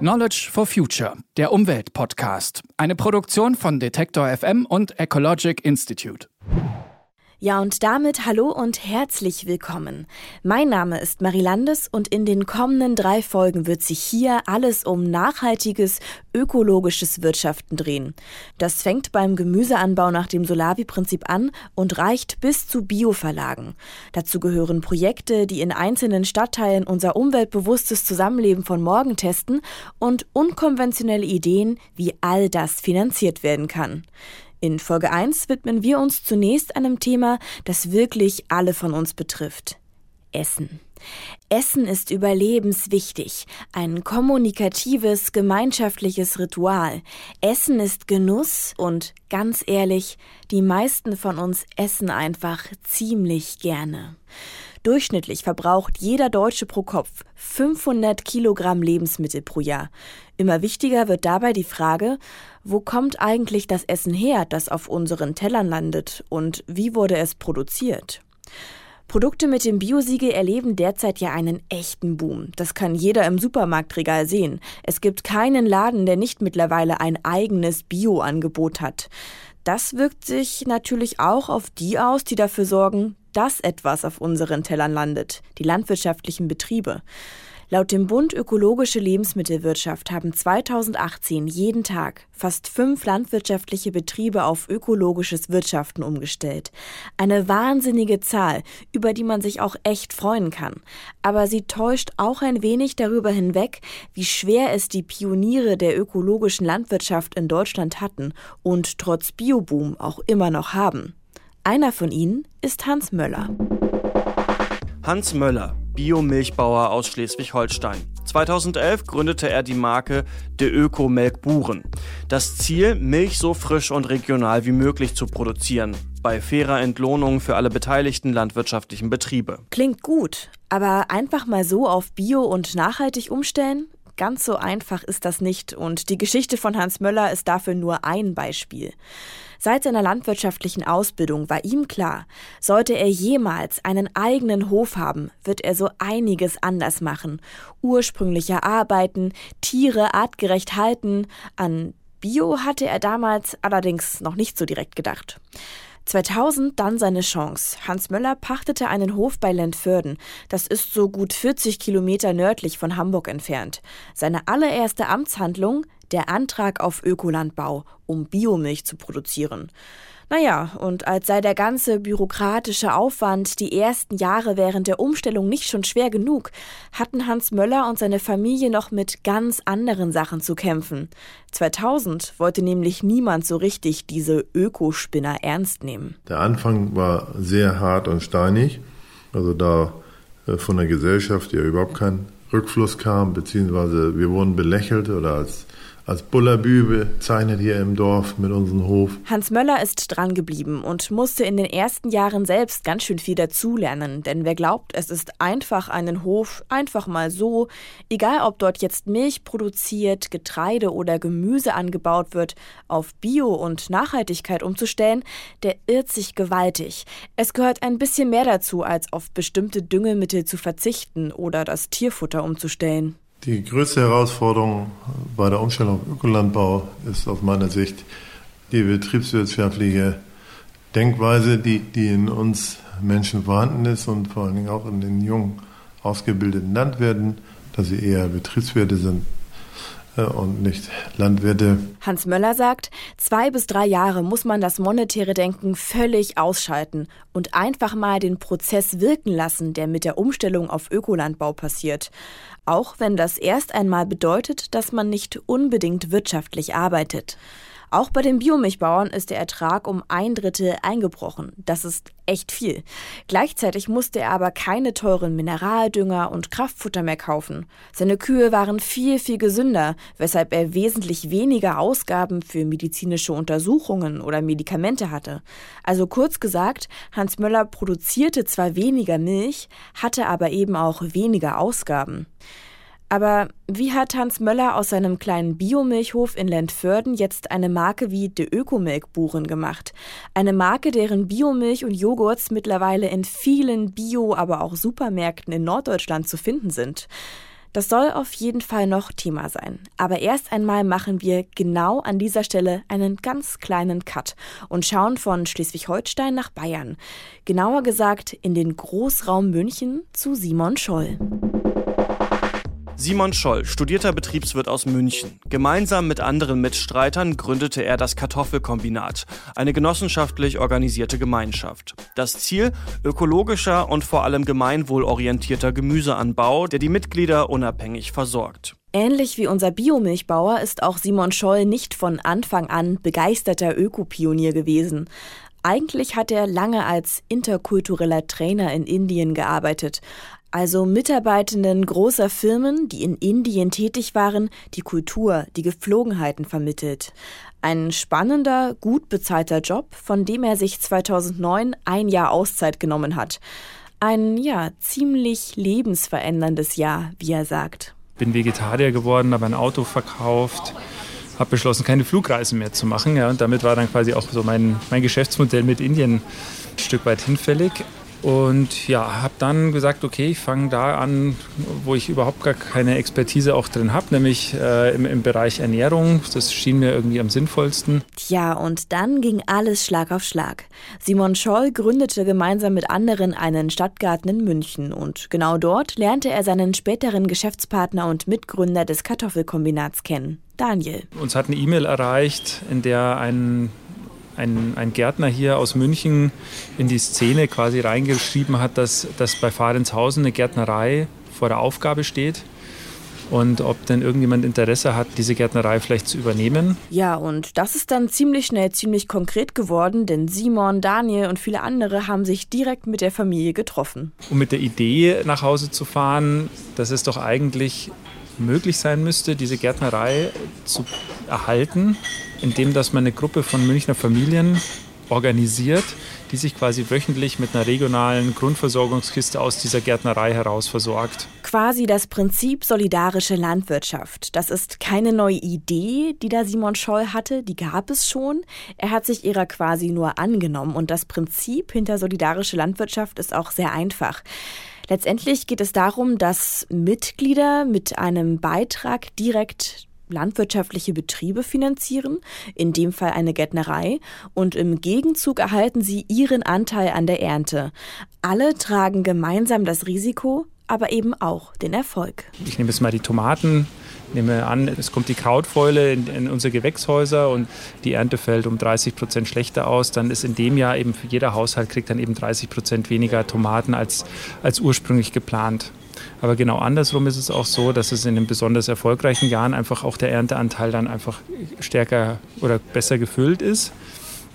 Knowledge for Future, der Umweltpodcast. Eine Produktion von Detektor FM und Ecologic Institute. Ja, und damit hallo und herzlich willkommen. Mein Name ist Marie Landes und in den kommenden drei Folgen wird sich hier alles um nachhaltiges, ökologisches Wirtschaften drehen. Das fängt beim Gemüseanbau nach dem Solavi-Prinzip an und reicht bis zu Bioverlagen. Dazu gehören Projekte, die in einzelnen Stadtteilen unser umweltbewusstes Zusammenleben von morgen testen und unkonventionelle Ideen, wie all das finanziert werden kann. In Folge 1 widmen wir uns zunächst einem Thema, das wirklich alle von uns betrifft. Essen. Essen ist überlebenswichtig, ein kommunikatives, gemeinschaftliches Ritual. Essen ist Genuss und, ganz ehrlich, die meisten von uns essen einfach ziemlich gerne. Durchschnittlich verbraucht jeder Deutsche pro Kopf 500 Kilogramm Lebensmittel pro Jahr. Immer wichtiger wird dabei die Frage, wo kommt eigentlich das Essen her, das auf unseren Tellern landet und wie wurde es produziert? Produkte mit dem Biosiegel erleben derzeit ja einen echten Boom. Das kann jeder im Supermarktregal sehen. Es gibt keinen Laden, der nicht mittlerweile ein eigenes Bio-Angebot hat. Das wirkt sich natürlich auch auf die aus, die dafür sorgen, dass etwas auf unseren Tellern landet, die landwirtschaftlichen Betriebe. Laut dem Bund Ökologische Lebensmittelwirtschaft haben 2018 jeden Tag fast fünf landwirtschaftliche Betriebe auf ökologisches Wirtschaften umgestellt. Eine wahnsinnige Zahl, über die man sich auch echt freuen kann. Aber sie täuscht auch ein wenig darüber hinweg, wie schwer es die Pioniere der ökologischen Landwirtschaft in Deutschland hatten und trotz Bioboom auch immer noch haben. Einer von ihnen ist Hans Möller. Hans Möller, Biomilchbauer aus Schleswig-Holstein. 2011 gründete er die Marke De Öko Melk Buren. Das Ziel, Milch so frisch und regional wie möglich zu produzieren, bei fairer Entlohnung für alle beteiligten landwirtschaftlichen Betriebe. Klingt gut, aber einfach mal so auf Bio und nachhaltig umstellen? Ganz so einfach ist das nicht und die Geschichte von Hans Möller ist dafür nur ein Beispiel. Seit seiner landwirtschaftlichen Ausbildung war ihm klar, sollte er jemals einen eigenen Hof haben, wird er so einiges anders machen. Ursprünglicher arbeiten, Tiere artgerecht halten, an Bio hatte er damals allerdings noch nicht so direkt gedacht. 2000 dann seine Chance. Hans Möller pachtete einen Hof bei Lentförden. Das ist so gut 40 Kilometer nördlich von Hamburg entfernt. Seine allererste Amtshandlung der Antrag auf Ökolandbau, um Biomilch zu produzieren. Naja, und als sei der ganze bürokratische Aufwand die ersten Jahre während der Umstellung nicht schon schwer genug, hatten Hans Möller und seine Familie noch mit ganz anderen Sachen zu kämpfen. 2000 wollte nämlich niemand so richtig diese Ökospinner ernst nehmen. Der Anfang war sehr hart und steinig, also da äh, von der Gesellschaft ja überhaupt kein Rückfluss kam, beziehungsweise wir wurden belächelt oder als als Bullerbübe zeichnet hier im Dorf mit unserem Hof. Hans Möller ist dran geblieben und musste in den ersten Jahren selbst ganz schön viel dazulernen, denn wer glaubt, es ist einfach einen Hof einfach mal so, egal ob dort jetzt Milch produziert, Getreide oder Gemüse angebaut wird, auf Bio und Nachhaltigkeit umzustellen, der irrt sich gewaltig. Es gehört ein bisschen mehr dazu, als auf bestimmte Düngemittel zu verzichten oder das Tierfutter umzustellen. Die größte Herausforderung bei der Umstellung auf Ökolandbau ist aus meiner Sicht die betriebswirtschaftliche Denkweise, die, die in uns Menschen vorhanden ist und vor allen Dingen auch in den jungen ausgebildeten Landwirten, dass sie eher Betriebswirte sind und nicht Landwirte. Hans Möller sagt, zwei bis drei Jahre muss man das monetäre Denken völlig ausschalten und einfach mal den Prozess wirken lassen, der mit der Umstellung auf Ökolandbau passiert. Auch wenn das erst einmal bedeutet, dass man nicht unbedingt wirtschaftlich arbeitet. Auch bei den Biomilchbauern ist der Ertrag um ein Drittel eingebrochen. Das ist echt viel. Gleichzeitig musste er aber keine teuren Mineraldünger und Kraftfutter mehr kaufen. Seine Kühe waren viel, viel gesünder, weshalb er wesentlich weniger Ausgaben für medizinische Untersuchungen oder Medikamente hatte. Also kurz gesagt, Hans Möller produzierte zwar weniger Milch, hatte aber eben auch weniger Ausgaben. Aber wie hat Hans Möller aus seinem kleinen Biomilchhof in Lentförden jetzt eine Marke wie De Ökomilkburen gemacht? Eine Marke, deren Biomilch und Joghurts mittlerweile in vielen Bio-, aber auch Supermärkten in Norddeutschland zu finden sind. Das soll auf jeden Fall noch Thema sein. Aber erst einmal machen wir genau an dieser Stelle einen ganz kleinen Cut und schauen von Schleswig-Holstein nach Bayern. Genauer gesagt in den Großraum München zu Simon Scholl. Simon Scholl, studierter Betriebswirt aus München. Gemeinsam mit anderen Mitstreitern gründete er das Kartoffelkombinat, eine genossenschaftlich organisierte Gemeinschaft. Das Ziel? Ökologischer und vor allem gemeinwohlorientierter Gemüseanbau, der die Mitglieder unabhängig versorgt. Ähnlich wie unser Biomilchbauer ist auch Simon Scholl nicht von Anfang an begeisterter Ökopionier gewesen. Eigentlich hat er lange als interkultureller Trainer in Indien gearbeitet, also Mitarbeitenden großer Firmen, die in Indien tätig waren, die Kultur, die Geflogenheiten vermittelt. Ein spannender, gut bezahlter Job, von dem er sich 2009 ein Jahr Auszeit genommen hat. Ein, ja, ziemlich lebensveränderndes Jahr, wie er sagt. Bin Vegetarier geworden, habe ein Auto verkauft, habe beschlossen, keine Flugreisen mehr zu machen. Ja, und damit war dann quasi auch so mein, mein Geschäftsmodell mit Indien ein Stück weit hinfällig. Und ja, habe dann gesagt, okay, ich fange da an, wo ich überhaupt gar keine Expertise auch drin habe, nämlich äh, im, im Bereich Ernährung. Das schien mir irgendwie am sinnvollsten. Tja, und dann ging alles Schlag auf Schlag. Simon Scholl gründete gemeinsam mit anderen einen Stadtgarten in München und genau dort lernte er seinen späteren Geschäftspartner und Mitgründer des Kartoffelkombinats kennen, Daniel. Uns hat eine E-Mail erreicht, in der ein ein, ein Gärtner hier aus München in die Szene quasi reingeschrieben hat, dass, dass bei Fahrenshausen eine Gärtnerei vor der Aufgabe steht und ob denn irgendjemand Interesse hat, diese Gärtnerei vielleicht zu übernehmen. Ja, und das ist dann ziemlich schnell ziemlich konkret geworden, denn Simon, Daniel und viele andere haben sich direkt mit der Familie getroffen. Um mit der Idee nach Hause zu fahren, dass es doch eigentlich möglich sein müsste, diese Gärtnerei zu erhalten indem dass man eine Gruppe von Münchner Familien organisiert, die sich quasi wöchentlich mit einer regionalen Grundversorgungskiste aus dieser Gärtnerei heraus versorgt. Quasi das Prinzip solidarische Landwirtschaft. Das ist keine neue Idee, die da Simon Scholl hatte, die gab es schon. Er hat sich ihrer quasi nur angenommen und das Prinzip hinter solidarische Landwirtschaft ist auch sehr einfach. Letztendlich geht es darum, dass Mitglieder mit einem Beitrag direkt landwirtschaftliche Betriebe finanzieren, in dem Fall eine Gärtnerei, und im Gegenzug erhalten sie ihren Anteil an der Ernte. Alle tragen gemeinsam das Risiko, aber eben auch den Erfolg. Ich nehme jetzt mal die Tomaten. Nehme an, es kommt die Krautfäule in, in, unsere Gewächshäuser und die Ernte fällt um 30 Prozent schlechter aus. Dann ist in dem Jahr eben für jeder Haushalt kriegt dann eben 30 Prozent weniger Tomaten als, als ursprünglich geplant. Aber genau andersrum ist es auch so, dass es in den besonders erfolgreichen Jahren einfach auch der Ernteanteil dann einfach stärker oder besser gefüllt ist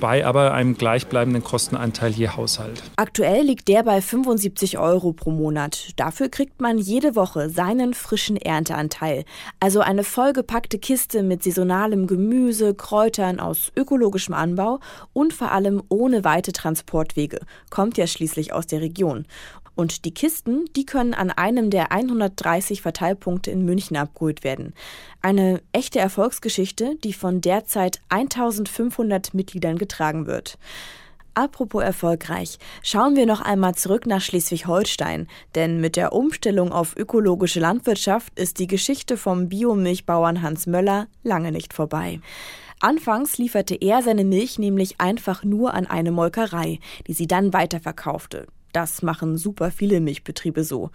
bei aber einem gleichbleibenden Kostenanteil je Haushalt. Aktuell liegt der bei 75 Euro pro Monat. Dafür kriegt man jede Woche seinen frischen Ernteanteil. Also eine vollgepackte Kiste mit saisonalem Gemüse, Kräutern aus ökologischem Anbau und vor allem ohne weite Transportwege. Kommt ja schließlich aus der Region. Und die Kisten, die können an einem der 130 Verteilpunkte in München abgeholt werden. Eine echte Erfolgsgeschichte, die von derzeit 1500 Mitgliedern getragen wird. Apropos erfolgreich, schauen wir noch einmal zurück nach Schleswig-Holstein, denn mit der Umstellung auf ökologische Landwirtschaft ist die Geschichte vom Biomilchbauern Hans Möller lange nicht vorbei. Anfangs lieferte er seine Milch nämlich einfach nur an eine Molkerei, die sie dann weiterverkaufte. Das machen super viele Milchbetriebe so.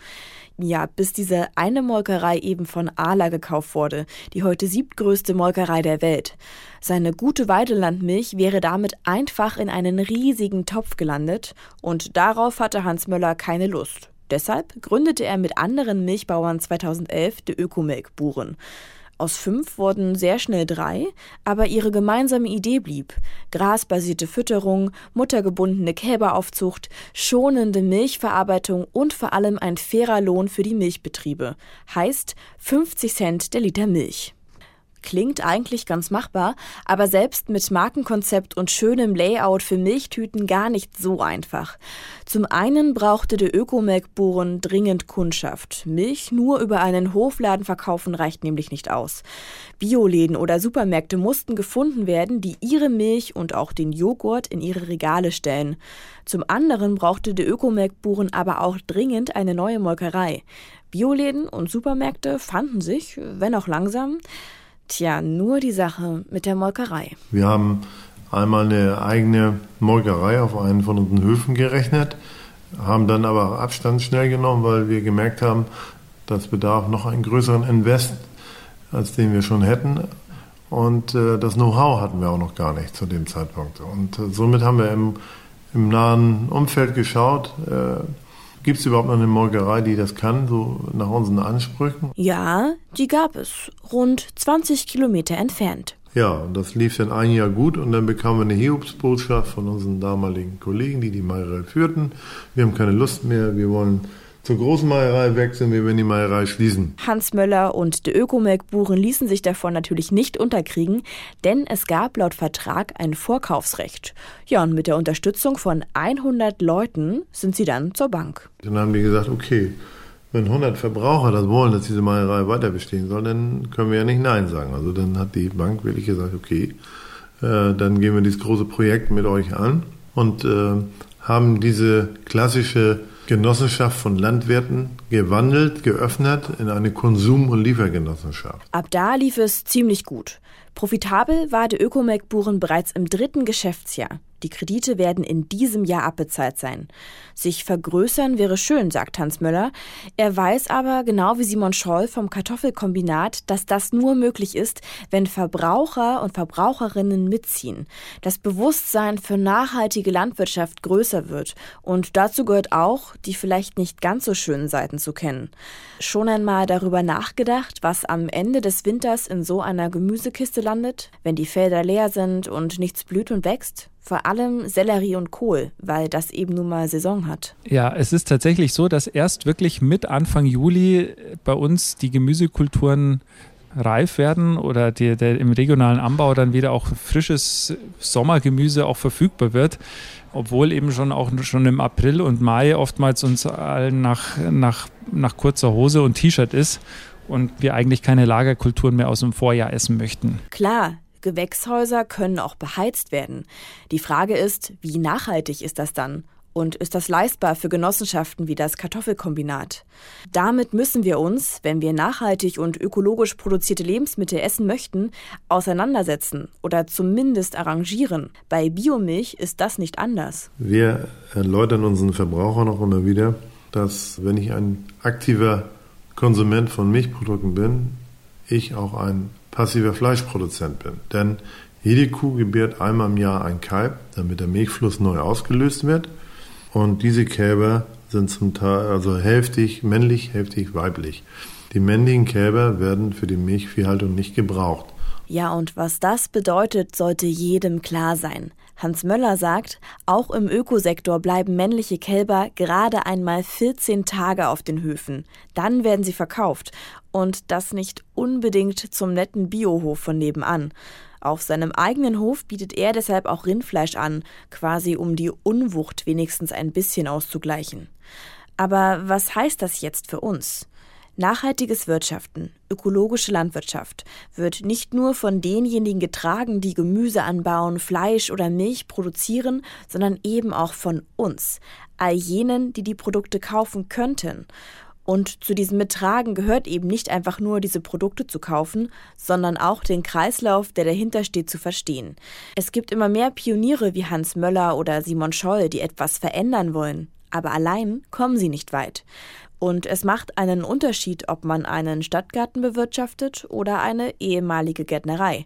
Ja, bis diese eine Molkerei eben von Ala gekauft wurde, die heute siebtgrößte Molkerei der Welt. Seine gute Weidelandmilch wäre damit einfach in einen riesigen Topf gelandet und darauf hatte Hans Möller keine Lust. Deshalb gründete er mit anderen Milchbauern 2011 die Ökomilkburen. Aus fünf wurden sehr schnell drei, aber ihre gemeinsame Idee blieb. Grasbasierte Fütterung, muttergebundene Kälberaufzucht, schonende Milchverarbeitung und vor allem ein fairer Lohn für die Milchbetriebe. Heißt 50 Cent der Liter Milch. Klingt eigentlich ganz machbar, aber selbst mit Markenkonzept und schönem Layout für Milchtüten gar nicht so einfach. Zum einen brauchte der Ökomelkburen dringend Kundschaft. Milch nur über einen Hofladen verkaufen reicht nämlich nicht aus. Bioläden oder Supermärkte mussten gefunden werden, die ihre Milch und auch den Joghurt in ihre Regale stellen. Zum anderen brauchte der Ökomelkburen aber auch dringend eine neue Molkerei. Bioläden und Supermärkte fanden sich, wenn auch langsam. Tja, nur die Sache mit der Molkerei. Wir haben einmal eine eigene Molkerei auf einen von unseren Höfen gerechnet, haben dann aber Abstand schnell genommen, weil wir gemerkt haben, das bedarf noch einen größeren Invest, als den wir schon hätten. Und äh, das Know-how hatten wir auch noch gar nicht zu dem Zeitpunkt. Und äh, somit haben wir im, im nahen Umfeld geschaut, äh, Gibt es überhaupt noch eine Molkerei, die das kann, so nach unseren Ansprüchen? Ja, die gab es, rund 20 Kilometer entfernt. Ja, und das lief dann ein Jahr gut und dann bekamen wir eine Hiobsbotschaft von unseren damaligen Kollegen, die die Meierei führten. Wir haben keine Lust mehr, wir wollen zur großen Meierei wechseln, wir werden die Meierei schließen. Hans Möller und die Ökomelkburen ließen sich davon natürlich nicht unterkriegen, denn es gab laut Vertrag ein Vorkaufsrecht. Ja, und mit der Unterstützung von 100 Leuten sind sie dann zur Bank. Dann haben die gesagt, okay, wenn 100 Verbraucher das wollen, dass diese Meierei weiter bestehen soll, dann können wir ja nicht Nein sagen. Also dann hat die Bank wirklich gesagt, okay, äh, dann gehen wir dieses große Projekt mit euch an und äh, haben diese klassische Genossenschaft von Landwirten gewandelt, geöffnet in eine Konsum- und Liefergenossenschaft. Ab da lief es ziemlich gut. Profitabel war der Ökomelkburen bereits im dritten Geschäftsjahr. Die Kredite werden in diesem Jahr abbezahlt sein. Sich vergrößern wäre schön, sagt Hans Möller. Er weiß aber, genau wie Simon Scholl vom Kartoffelkombinat, dass das nur möglich ist, wenn Verbraucher und Verbraucherinnen mitziehen, das Bewusstsein für nachhaltige Landwirtschaft größer wird. Und dazu gehört auch, die vielleicht nicht ganz so schönen Seiten zu kennen. Schon einmal darüber nachgedacht, was am Ende des Winters in so einer Gemüsekiste landet, wenn die Felder leer sind und nichts blüht und wächst? Vor allem Sellerie und Kohl, weil das eben nun mal Saison hat. Ja, es ist tatsächlich so, dass erst wirklich mit Anfang Juli bei uns die Gemüsekulturen reif werden oder die, der, im regionalen Anbau dann wieder auch frisches Sommergemüse auch verfügbar wird, obwohl eben schon auch schon im April und Mai oftmals uns allen nach, nach, nach kurzer Hose und T-Shirt ist und wir eigentlich keine Lagerkulturen mehr aus dem Vorjahr essen möchten. Klar, Gewächshäuser können auch beheizt werden. Die Frage ist, wie nachhaltig ist das dann? Und ist das leistbar für Genossenschaften wie das Kartoffelkombinat? Damit müssen wir uns, wenn wir nachhaltig und ökologisch produzierte Lebensmittel essen möchten, auseinandersetzen oder zumindest arrangieren. Bei Biomilch ist das nicht anders. Wir erläutern unseren Verbrauchern auch immer wieder, dass wenn ich ein aktiver Konsument von Milchprodukten bin, ich auch ein passiver Fleischproduzent bin. Denn jede Kuh gebärt einmal im Jahr ein Kalb, damit der Milchfluss neu ausgelöst wird. Und diese Kälber sind zum Teil also hälftig männlich, hälftig weiblich. Die männlichen Kälber werden für die Milchviehhaltung nicht gebraucht. Ja, und was das bedeutet, sollte jedem klar sein. Hans Möller sagt, auch im Ökosektor bleiben männliche Kälber gerade einmal 14 Tage auf den Höfen. Dann werden sie verkauft. Und das nicht unbedingt zum netten Biohof von nebenan. Auf seinem eigenen Hof bietet er deshalb auch Rindfleisch an, quasi um die Unwucht wenigstens ein bisschen auszugleichen. Aber was heißt das jetzt für uns? Nachhaltiges Wirtschaften, ökologische Landwirtschaft wird nicht nur von denjenigen getragen, die Gemüse anbauen, Fleisch oder Milch produzieren, sondern eben auch von uns, all jenen, die die Produkte kaufen könnten. Und zu diesem Mittragen gehört eben nicht einfach nur diese Produkte zu kaufen, sondern auch den Kreislauf, der dahinter steht, zu verstehen. Es gibt immer mehr Pioniere wie Hans Möller oder Simon Scholl, die etwas verändern wollen. Aber allein kommen sie nicht weit. Und es macht einen Unterschied, ob man einen Stadtgarten bewirtschaftet oder eine ehemalige Gärtnerei,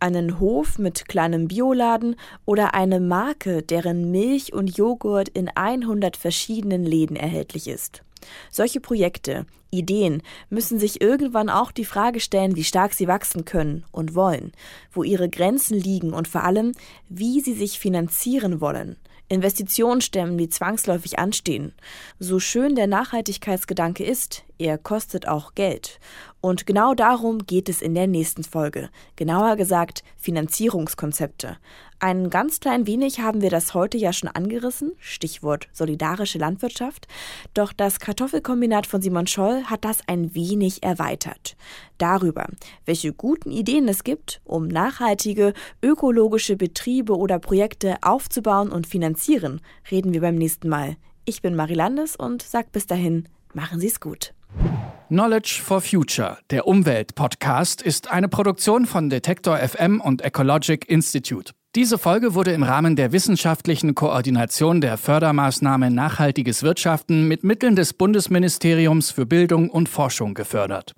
einen Hof mit kleinem Bioladen oder eine Marke, deren Milch und Joghurt in 100 verschiedenen Läden erhältlich ist. Solche Projekte, Ideen müssen sich irgendwann auch die Frage stellen, wie stark sie wachsen können und wollen, wo ihre Grenzen liegen und vor allem, wie sie sich finanzieren wollen. Investitionen stemmen, die zwangsläufig anstehen. So schön der Nachhaltigkeitsgedanke ist, er kostet auch Geld. Und genau darum geht es in der nächsten Folge. Genauer gesagt Finanzierungskonzepte. Ein ganz klein wenig haben wir das heute ja schon angerissen, Stichwort solidarische Landwirtschaft, doch das Kartoffelkombinat von Simon Scholl hat das ein wenig erweitert. Darüber, welche guten Ideen es gibt, um nachhaltige, ökologische Betriebe oder Projekte aufzubauen und finanzieren, reden wir beim nächsten Mal. Ich bin Marie Landes und sag bis dahin, machen Sie es gut. Knowledge for Future, der Umwelt-Podcast, ist eine Produktion von Detektor FM und Ecologic Institute. Diese Folge wurde im Rahmen der wissenschaftlichen Koordination der Fördermaßnahme Nachhaltiges Wirtschaften mit Mitteln des Bundesministeriums für Bildung und Forschung gefördert.